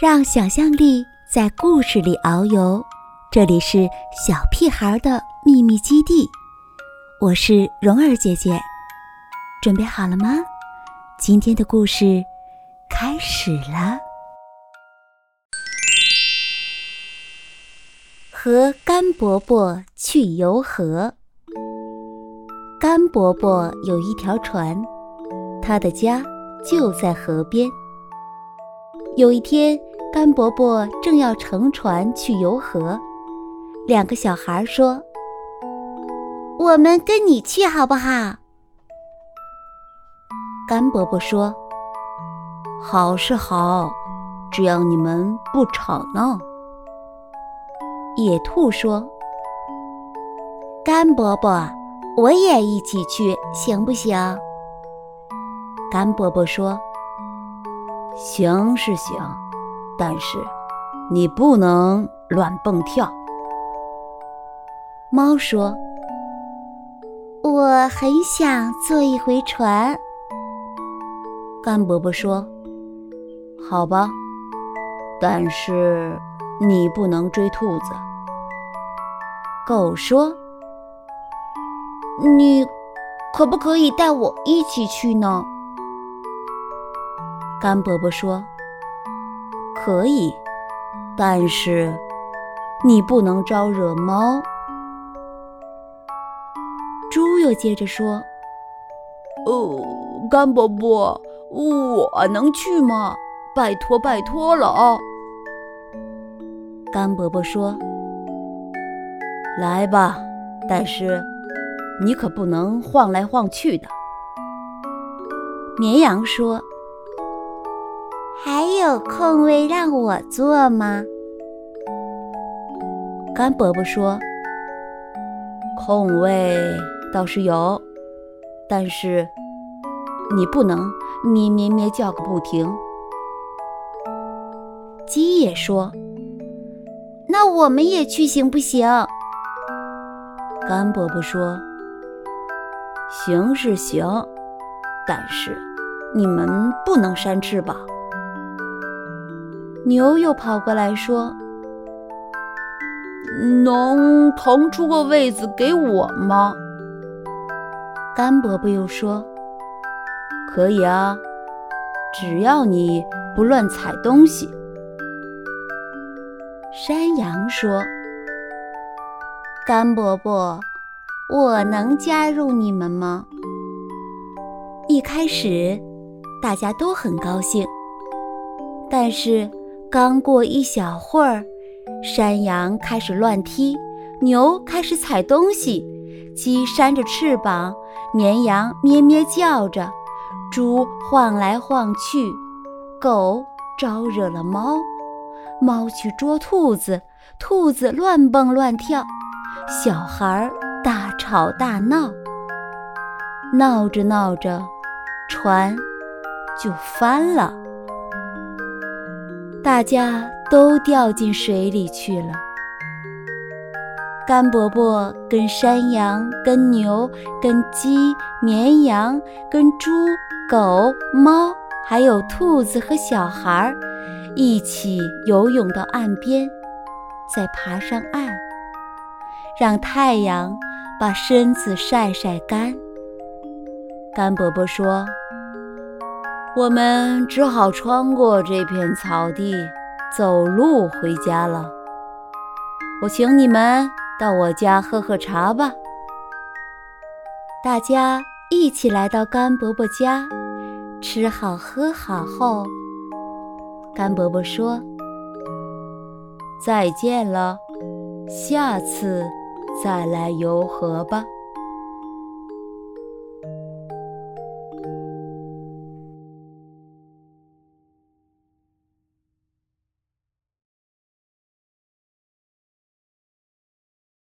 让想象力在故事里遨游。这里是小屁孩的秘密基地，我是蓉儿姐姐，准备好了吗？今天的故事开始了。和甘伯伯去游河。甘伯伯有一条船，他的家就在河边。有一天，甘伯伯正要乘船去游河，两个小孩说：“我们跟你去好不好？”甘伯伯说：“好是好，只要你们不吵闹。”野兔说：“甘伯伯，我也一起去，行不行？”甘伯伯说。行是行，但是你不能乱蹦跳。猫说：“我很想坐一回船。”甘伯伯说：“好吧，但是你不能追兔子。”狗说：“你可不可以带我一起去呢？”甘伯伯说：“可以，但是你不能招惹猫。”猪又接着说：“哦，甘伯伯，我能去吗？拜托，拜托了啊！”甘伯伯说：“来吧，但是你可不能晃来晃去的。”绵羊说。还有空位让我坐吗？甘伯伯说：“空位倒是有，但是你不能咩咩咩叫个不停。”鸡也说：“那我们也去行不行？”甘伯伯说：“行是行，但是你们不能扇翅膀。”牛又跑过来说：“能腾出个位子给我吗？”甘伯伯又说：“可以啊，只要你不乱踩东西。”山羊说：“甘伯伯，我能加入你们吗？”一开始，大家都很高兴，但是。刚过一小会儿，山羊开始乱踢，牛开始踩东西，鸡扇着翅膀，绵羊咩咩叫着，猪晃来晃去，狗招惹了猫，猫去捉兔子，兔子乱蹦乱跳，小孩大吵大闹，闹着闹着，船就翻了。大家都掉进水里去了。甘伯伯跟山羊、跟牛、跟鸡、绵羊、跟猪、狗、猫，还有兔子和小孩儿，一起游泳到岸边，再爬上岸，让太阳把身子晒晒干。甘伯伯说。我们只好穿过这片草地，走路回家了。我请你们到我家喝喝茶吧。大家一起来到甘伯伯家，吃好喝好后，甘伯伯说：“再见了，下次再来游河吧。”